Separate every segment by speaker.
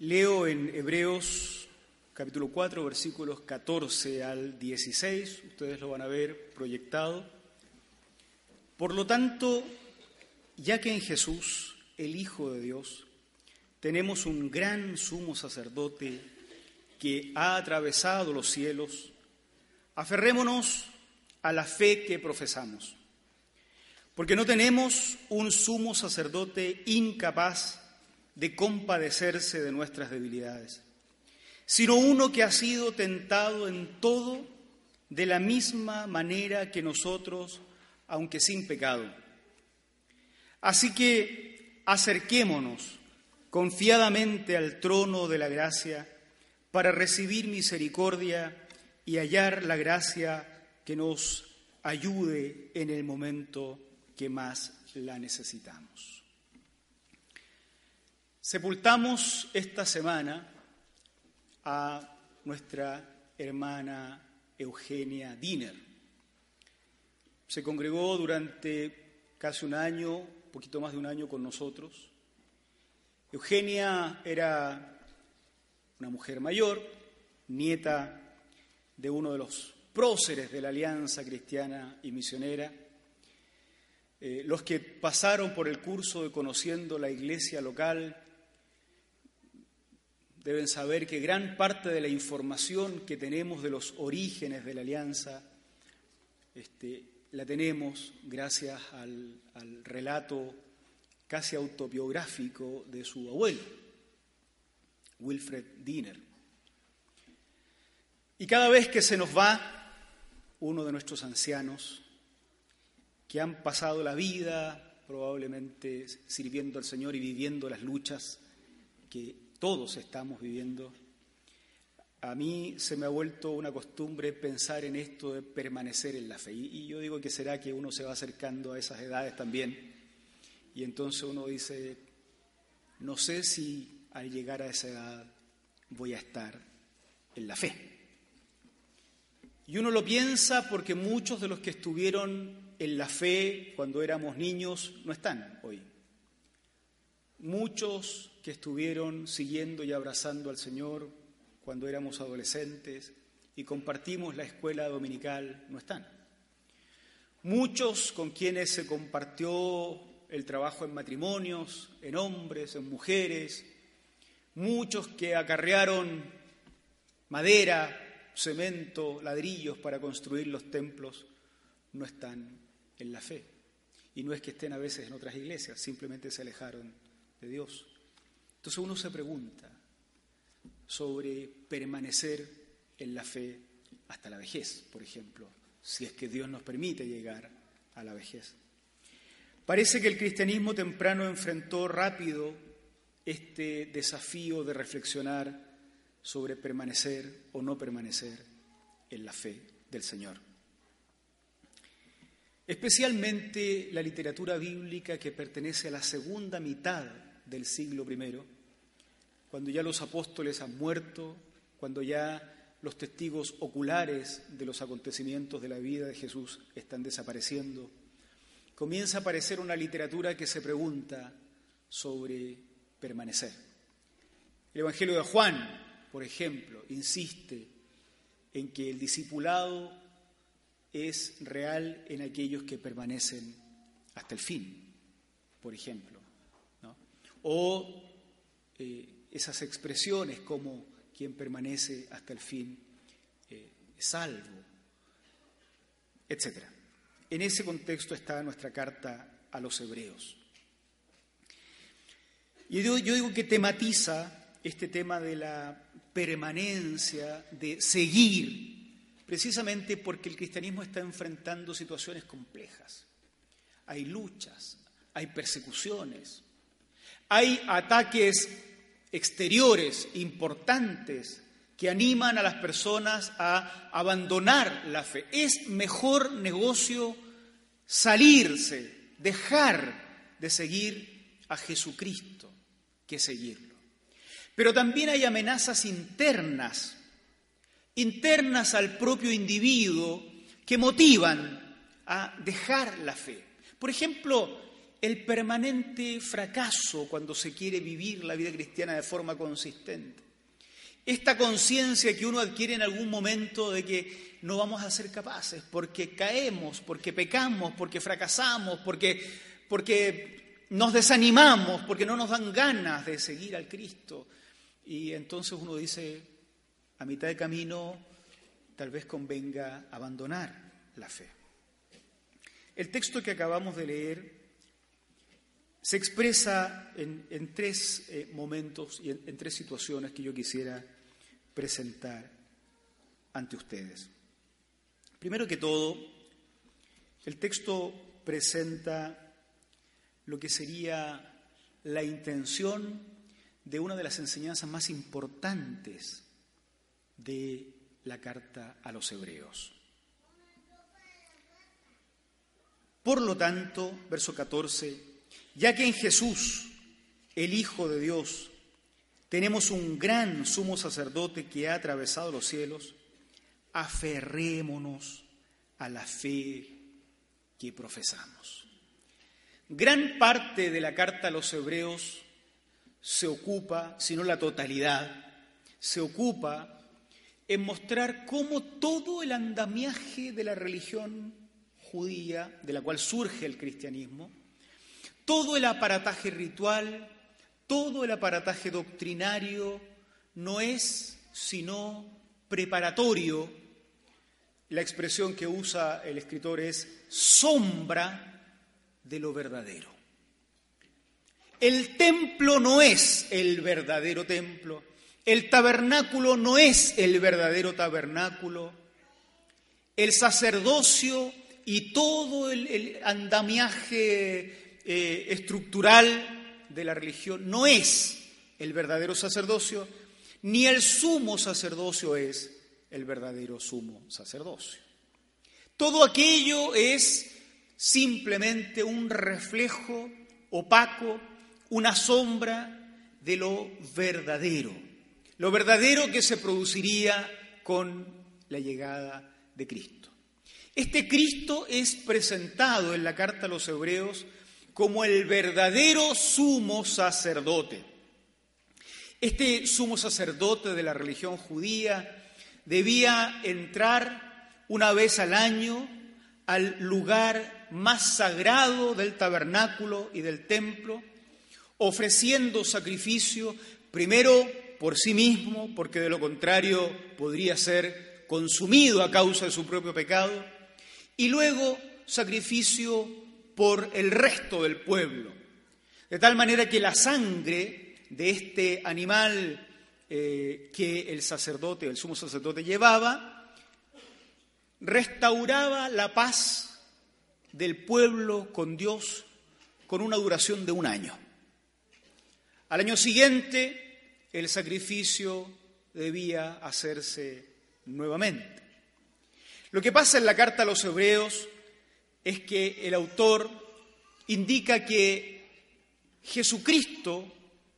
Speaker 1: Leo en Hebreos capítulo 4, versículos 14 al 16, ustedes lo van a ver proyectado. Por lo tanto, ya que en Jesús, el Hijo de Dios, tenemos un gran sumo sacerdote que ha atravesado los cielos, aferrémonos a la fe que profesamos, porque no tenemos un sumo sacerdote incapaz de compadecerse de nuestras debilidades, sino uno que ha sido tentado en todo de la misma manera que nosotros, aunque sin pecado. Así que acerquémonos confiadamente al trono de la gracia para recibir misericordia y hallar la gracia que nos ayude en el momento que más la necesitamos. Sepultamos esta semana a nuestra hermana Eugenia Diner. Se congregó durante casi un año, poquito más de un año con nosotros. Eugenia era una mujer mayor, nieta de uno de los próceres de la Alianza Cristiana y Misionera. Eh, los que pasaron por el curso de conociendo la iglesia local deben saber que gran parte de la información que tenemos de los orígenes de la alianza este, la tenemos gracias al, al relato casi autobiográfico de su abuelo, Wilfred Diener. Y cada vez que se nos va uno de nuestros ancianos, que han pasado la vida probablemente sirviendo al Señor y viviendo las luchas que todos estamos viviendo. A mí se me ha vuelto una costumbre pensar en esto de permanecer en la fe. Y yo digo que será que uno se va acercando a esas edades también. Y entonces uno dice, no sé si al llegar a esa edad voy a estar en la fe. Y uno lo piensa porque muchos de los que estuvieron en la fe cuando éramos niños no están hoy. Muchos que estuvieron siguiendo y abrazando al Señor cuando éramos adolescentes y compartimos la escuela dominical no están. Muchos con quienes se compartió el trabajo en matrimonios, en hombres, en mujeres, muchos que acarrearon madera, cemento, ladrillos para construir los templos, no están en la fe. Y no es que estén a veces en otras iglesias, simplemente se alejaron de Dios. Entonces uno se pregunta sobre permanecer en la fe hasta la vejez, por ejemplo, si es que Dios nos permite llegar a la vejez. Parece que el cristianismo temprano enfrentó rápido este desafío de reflexionar sobre permanecer o no permanecer en la fe del Señor. Especialmente la literatura bíblica que pertenece a la segunda mitad del siglo I, cuando ya los apóstoles han muerto, cuando ya los testigos oculares de los acontecimientos de la vida de Jesús están desapareciendo, comienza a aparecer una literatura que se pregunta sobre permanecer. El Evangelio de Juan, por ejemplo, insiste en que el discipulado es real en aquellos que permanecen hasta el fin, por ejemplo o eh, esas expresiones como quien permanece hasta el fin eh, salvo, etc. En ese contexto está nuestra carta a los hebreos. Y yo, yo digo que tematiza este tema de la permanencia, de seguir, precisamente porque el cristianismo está enfrentando situaciones complejas. Hay luchas, hay persecuciones, hay ataques exteriores importantes que animan a las personas a abandonar la fe. Es mejor negocio salirse, dejar de seguir a Jesucristo que seguirlo. Pero también hay amenazas internas, internas al propio individuo, que motivan a dejar la fe. Por ejemplo, el permanente fracaso cuando se quiere vivir la vida cristiana de forma consistente. Esta conciencia que uno adquiere en algún momento de que no vamos a ser capaces, porque caemos, porque pecamos, porque fracasamos, porque, porque nos desanimamos, porque no nos dan ganas de seguir al Cristo. Y entonces uno dice, a mitad de camino, tal vez convenga abandonar la fe. El texto que acabamos de leer se expresa en, tres eh, momentos y en tres situaciones que yo quisiera presentar ante ustedes. Primero que todo, el texto presenta lo que sería la intención de una de las enseñanzas más importantes de la carta a los hebreos. Por lo tanto, verso 14, ya que en Jesús, el Hijo de Dios, tenemos un gran sumo sacerdote que ha atravesado los cielos, aferrémonos a la fe que profesamos. Gran parte de la carta a los hebreos se ocupa, si no la totalidad, se ocupa en mostrar cómo todo el andamiaje de la religión judía, de la cual surge el cristianismo, todo el aparataje ritual, todo el aparataje doctrinario no es sino preparatorio. La expresión que usa el escritor es sombra de lo verdadero. El templo no es el verdadero templo, el tabernáculo no es el verdadero tabernáculo, el sacerdocio y todo el, andamiaje eh, estructural de la religión no es el verdadero sacerdocio, ni el sumo sacerdocio es el verdadero sumo sacerdocio. Todo aquello es simplemente un reflejo opaco, una sombra de lo verdadero, lo verdadero que se produciría con la llegada de Cristo. Este Cristo es presentado en la carta a los hebreos como el verdadero sumo sacerdote. Este sumo sacerdote de la religión judía debía entrar una vez al año al lugar más sagrado del tabernáculo y del templo, ofreciendo sacrificio primero por sí mismo, porque de lo contrario podría ser consumido a causa de su propio pecado, y luego sacrificio por el resto del pueblo. De tal manera que la sangre de este animal eh, que el sacerdote, el sumo sacerdote llevaba, restauraba la paz del pueblo con Dios con una duración de un año. Al año siguiente, el sacrificio debía hacerse nuevamente. Lo que pasa en la carta a los hebreos es que el autor indica que Jesucristo,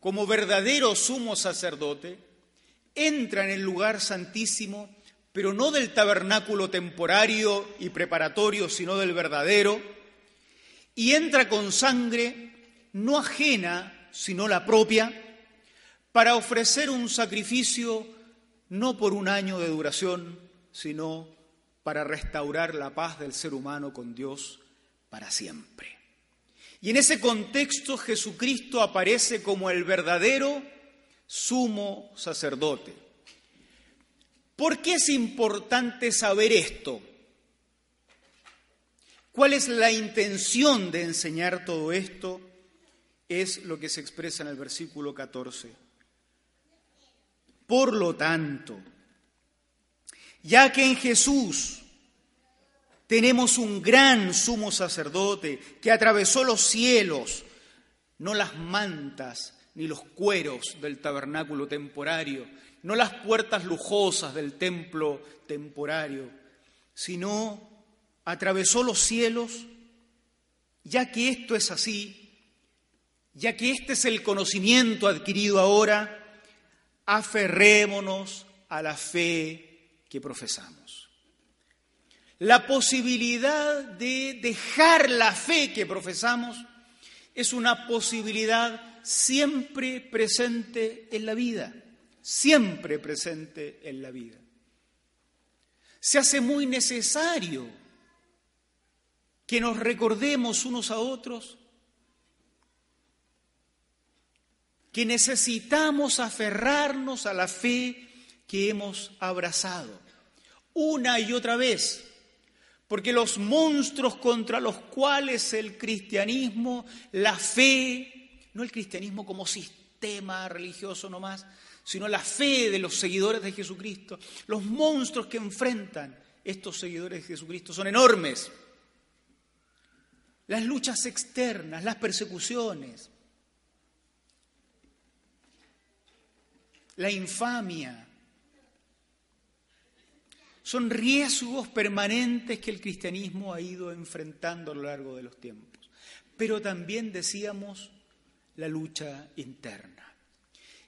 Speaker 1: como verdadero sumo sacerdote, entra en el lugar santísimo, pero no del tabernáculo temporario y preparatorio, sino del verdadero, y entra con sangre no ajena, sino la propia, para ofrecer un sacrificio no por un año de duración, sino para restaurar la paz del ser humano con Dios para siempre. Y en ese contexto Jesucristo aparece como el verdadero sumo sacerdote. ¿Por qué es importante saber esto? ¿Cuál es la intención de enseñar todo esto? Es lo que se expresa en el versículo 14. Por lo tanto, ya que en Jesús tenemos un gran sumo sacerdote que atravesó los cielos, no las mantas ni los cueros del tabernáculo temporario, no las puertas lujosas del templo temporario, sino atravesó los cielos, ya que esto es así, ya que este es el conocimiento adquirido ahora, aferrémonos a la fe que profesamos. La posibilidad de dejar la fe que profesamos es una posibilidad siempre presente en la vida, siempre presente en la vida. Se hace muy necesario que nos recordemos unos a otros que necesitamos aferrarnos a la fe que hemos abrazado una y otra vez, porque los monstruos contra los cuales el cristianismo, la fe, no el cristianismo como sistema religioso nomás, sino la fe de los seguidores de Jesucristo, los monstruos que enfrentan estos seguidores de Jesucristo son enormes. Las luchas externas, las persecuciones, la infamia. Son riesgos permanentes que el cristianismo ha ido enfrentando a lo largo de los tiempos. Pero también decíamos la lucha interna.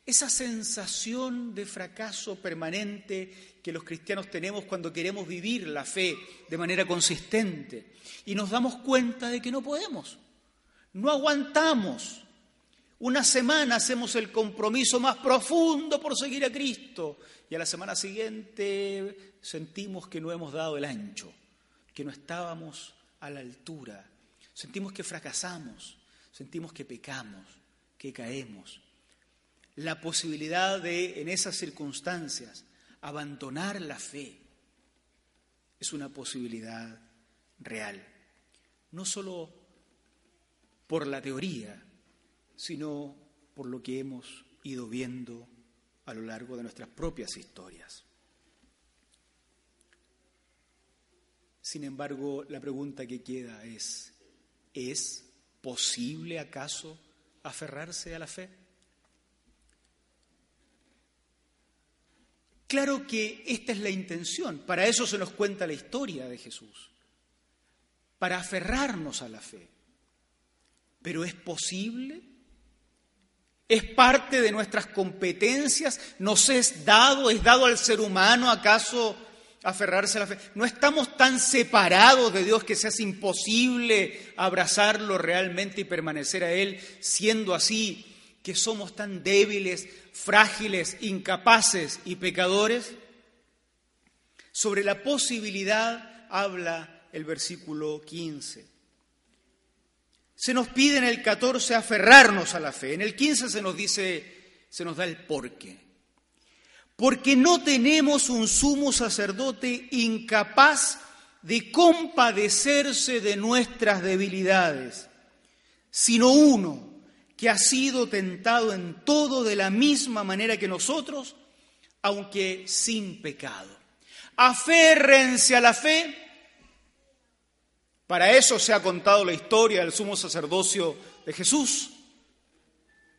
Speaker 1: Esa sensación de fracaso permanente que los cristianos tenemos cuando queremos vivir la fe de manera consistente y nos damos cuenta de que no podemos, no aguantamos, una semana hacemos el compromiso más profundo por seguir a Cristo y a la semana siguiente sentimos que no hemos dado el ancho, que no estábamos a la altura, sentimos que fracasamos, sentimos que pecamos, que caemos. La posibilidad de, en esas circunstancias, abandonar la fe es una posibilidad real, no solo por la teoría, sino por lo que hemos ido viendo a lo largo de nuestras propias historias. Sin embargo, la pregunta que queda es, ¿es posible acaso aferrarse a la fe? Claro que esta es la intención, para eso se nos cuenta la historia de Jesús, para aferrarnos a la fe. Pero ¿es posible? ¿Es parte de nuestras competencias? ¿Nos es dado? ¿Es dado al ser humano acaso aferrarse a la fe? ¿No estamos tan separados de Dios que se hace imposible abrazarlo realmente y permanecer a Él, siendo así que somos tan débiles, frágiles, incapaces y pecadores? Sobre la posibilidad habla el versículo 15. Se nos pide en el 14 aferrarnos a la fe. En el 15 se nos dice, se nos da el porqué. Porque no tenemos un sumo sacerdote incapaz de compadecerse de nuestras debilidades, sino uno que ha sido tentado en todo de la misma manera que nosotros, aunque sin pecado. Aférrense a la fe para eso se ha contado la historia del sumo sacerdocio de Jesús.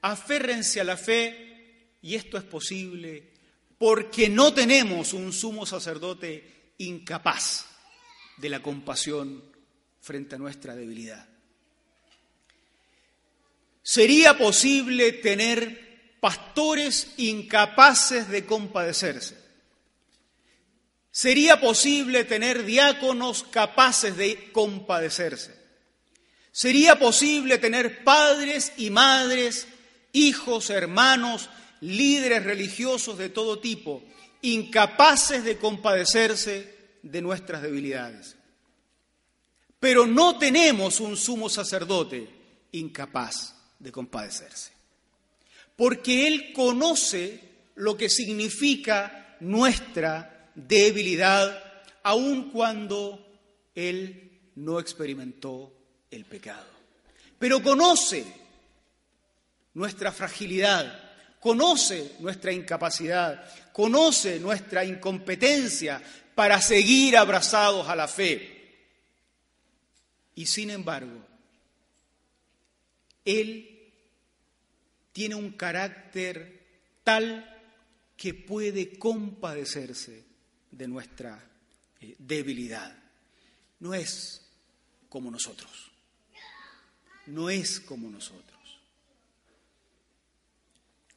Speaker 1: Aférrense a la fe y esto es posible porque no tenemos un sumo sacerdote incapaz de la compasión frente a nuestra debilidad. ¿Sería posible tener pastores incapaces de compadecerse? ¿Sería posible tener diáconos capaces de compadecerse? ¿Sería posible tener padres y madres, hijos, hermanos, líderes religiosos de todo tipo, incapaces de compadecerse de nuestras debilidades? Pero no tenemos un sumo sacerdote incapaz de compadecerse, porque Él conoce lo que significa nuestra debilidad, aun cuando él no experimentó el pecado. Pero conoce nuestra fragilidad, conoce nuestra incapacidad, conoce nuestra incompetencia para seguir abrazados a la fe. Y sin embargo, Él tiene un carácter tal que puede compadecerse de nuestra eh, debilidad. No es como nosotros. No es como nosotros.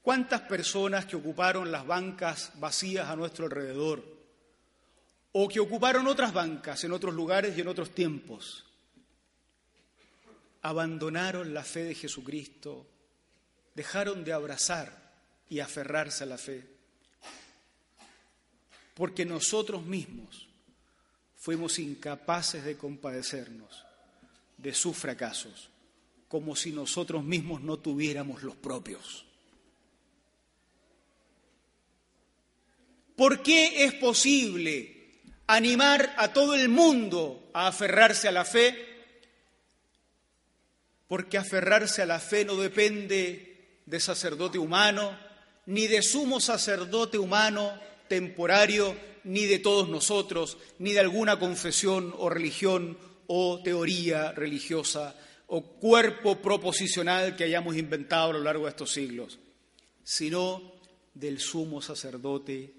Speaker 1: ¿Cuántas personas que ocuparon las bancas vacías a nuestro alrededor o que ocuparon otras bancas en otros lugares y en otros tiempos abandonaron la fe de Jesucristo, dejaron de abrazar y aferrarse a la fe? Porque nosotros mismos fuimos incapaces de compadecernos de sus fracasos, como si nosotros mismos no tuviéramos los propios. ¿Por qué es posible animar a todo el mundo a aferrarse a la fe? Porque aferrarse a la fe no depende de sacerdote humano, ni de sumo sacerdote humano temporario, ni de todos nosotros, ni de alguna confesión o religión o teoría religiosa o cuerpo proposicional que hayamos inventado a lo largo de estos siglos, sino del sumo sacerdote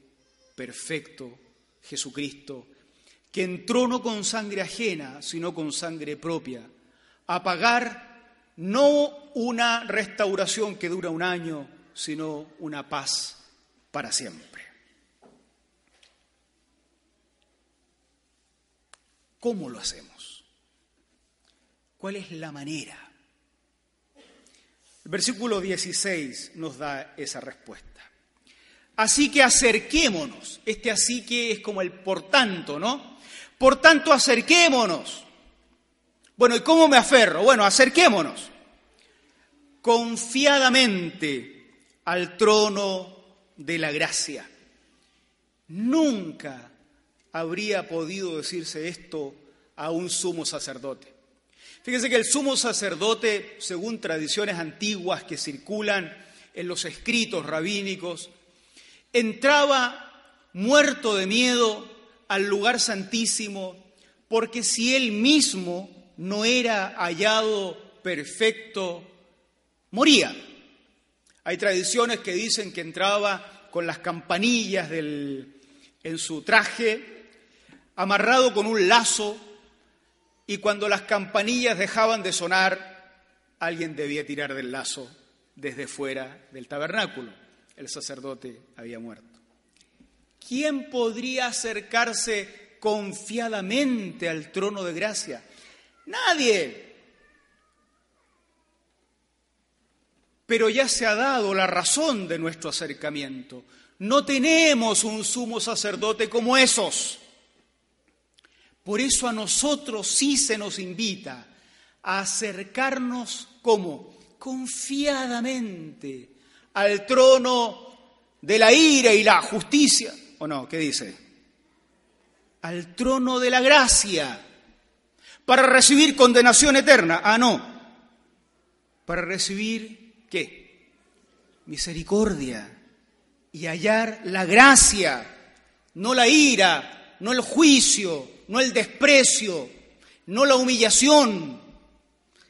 Speaker 1: perfecto, Jesucristo, que entró no con sangre ajena, sino con sangre propia, a pagar no una restauración que dura un año, sino una paz para siempre. ¿Cómo lo hacemos? ¿Cuál es la manera? El versículo 16 nos da esa respuesta. Así que acerquémonos. Este así que es como el por tanto, ¿no? Por tanto, acerquémonos. Bueno, ¿y cómo me aferro? Bueno, acerquémonos confiadamente al trono de la gracia. Nunca habría podido decirse esto a un sumo sacerdote. Fíjense que el sumo sacerdote, según tradiciones antiguas que circulan en los escritos rabínicos, entraba muerto de miedo al lugar santísimo, porque si él mismo no era hallado perfecto, moría. Hay tradiciones que dicen que entraba con las campanillas del, en su traje amarrado con un lazo, y cuando las campanillas dejaban de sonar, alguien debía tirar del lazo desde fuera del tabernáculo. El sacerdote había muerto. ¿Quién podría acercarse confiadamente al trono de gracia? Nadie. Pero ya se ha dado la razón de nuestro acercamiento. No tenemos un sumo sacerdote como esos. Por eso a nosotros sí se nos invita a acercarnos como confiadamente al trono de la ira y la justicia. ¿O no? ¿Qué dice? Al trono de la gracia para recibir condenación eterna. Ah, no. Para recibir qué? Misericordia y hallar la gracia, no la ira, no el juicio, no el desprecio, no la humillación,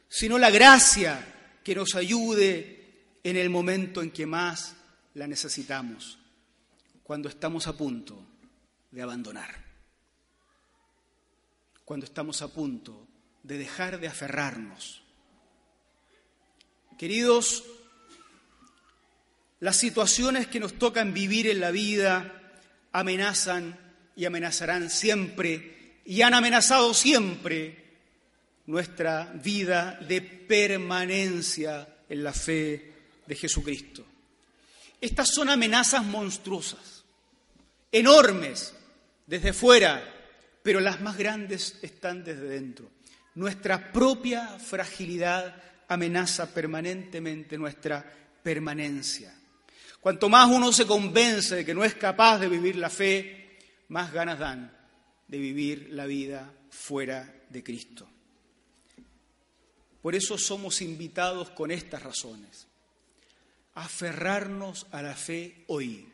Speaker 1: sino la gracia que nos ayude en el momento en que más la necesitamos, cuando estamos a punto de abandonar, cuando estamos a punto de dejar de aferrarnos. Queridos, las situaciones que nos tocan vivir en la vida amenazan y amenazarán siempre y han amenazado siempre nuestra vida de permanencia en la fe de Jesucristo. Estas son amenazas monstruosas, enormes desde fuera, pero las más grandes están desde dentro. Nuestra propia fragilidad amenaza permanentemente nuestra permanencia. Cuanto más uno se convence de que no es capaz de vivir la fe, más ganas dan de vivir la vida fuera de Cristo. Por eso somos invitados con estas razones, aferrarnos a la fe hoy.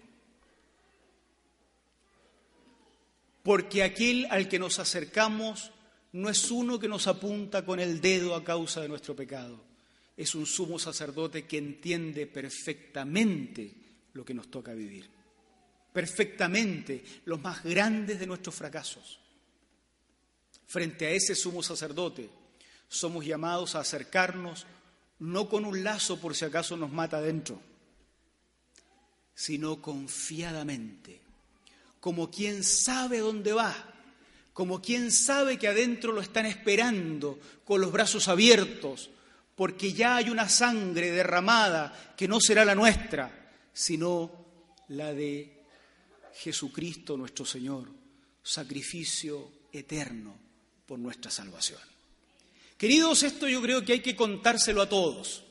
Speaker 1: Porque aquel al que nos acercamos no es uno que nos apunta con el dedo a causa de nuestro pecado, es un sumo sacerdote que entiende perfectamente lo que nos toca vivir, perfectamente los más grandes de nuestros fracasos. Frente a ese sumo sacerdote somos llamados a acercarnos no con un lazo por si acaso nos mata adentro, sino confiadamente, como quien sabe dónde va, como quien sabe que adentro lo están esperando con los brazos abiertos, porque ya hay una sangre derramada que no será la nuestra, sino la de Jesucristo nuestro Señor, sacrificio eterno por nuestra salvación. Queridos, esto yo creo que hay que contárselo a todos,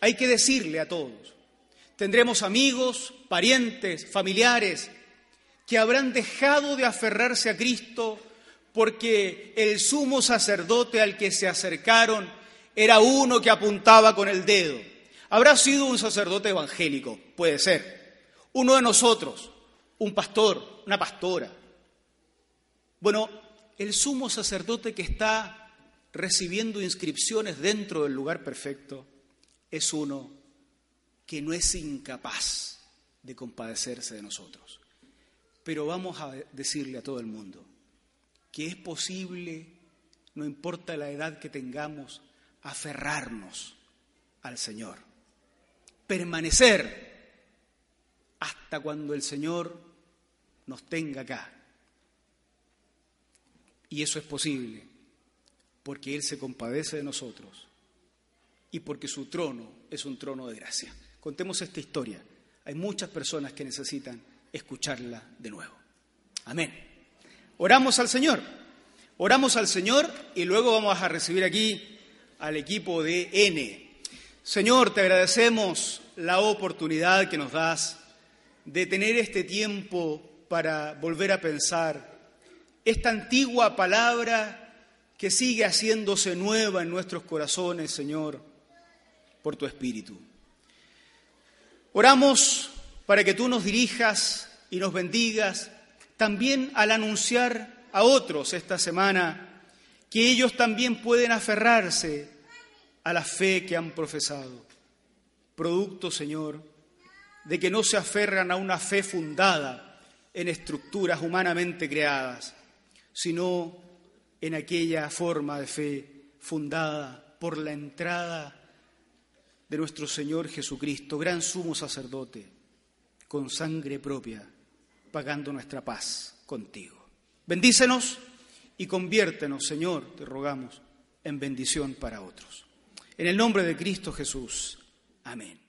Speaker 1: hay que decirle a todos. Tendremos amigos, parientes, familiares que habrán dejado de aferrarse a Cristo porque el sumo sacerdote al que se acercaron era uno que apuntaba con el dedo. Habrá sido un sacerdote evangélico, puede ser. Uno de nosotros, un pastor, una pastora. Bueno, el sumo sacerdote que está recibiendo inscripciones dentro del lugar perfecto es uno que no es incapaz de compadecerse de nosotros. Pero vamos a decirle a todo el mundo que es posible, no importa la edad que tengamos, aferrarnos al Señor, permanecer hasta cuando el Señor nos tenga acá. Y eso es posible porque Él se compadece de nosotros y porque su trono es un trono de gracia. Contemos esta historia. Hay muchas personas que necesitan escucharla de nuevo. Amén. Oramos al Señor. Oramos al Señor y luego vamos a recibir aquí al equipo de N. Señor, te agradecemos la oportunidad que nos das de tener este tiempo para volver a pensar esta antigua palabra que sigue haciéndose nueva en nuestros corazones, Señor, por tu Espíritu. Oramos para que tú nos dirijas y nos bendigas también al anunciar a otros esta semana que ellos también pueden aferrarse a la fe que han profesado. Producto, Señor, de que no se aferran a una fe fundada en estructuras humanamente creadas, sino en aquella forma de fe fundada por la entrada de nuestro Señor Jesucristo, gran sumo sacerdote, con sangre propia, pagando nuestra paz contigo. Bendícenos y conviértenos, Señor, te rogamos, en bendición para otros. En el nombre de Cristo Jesús. Amén.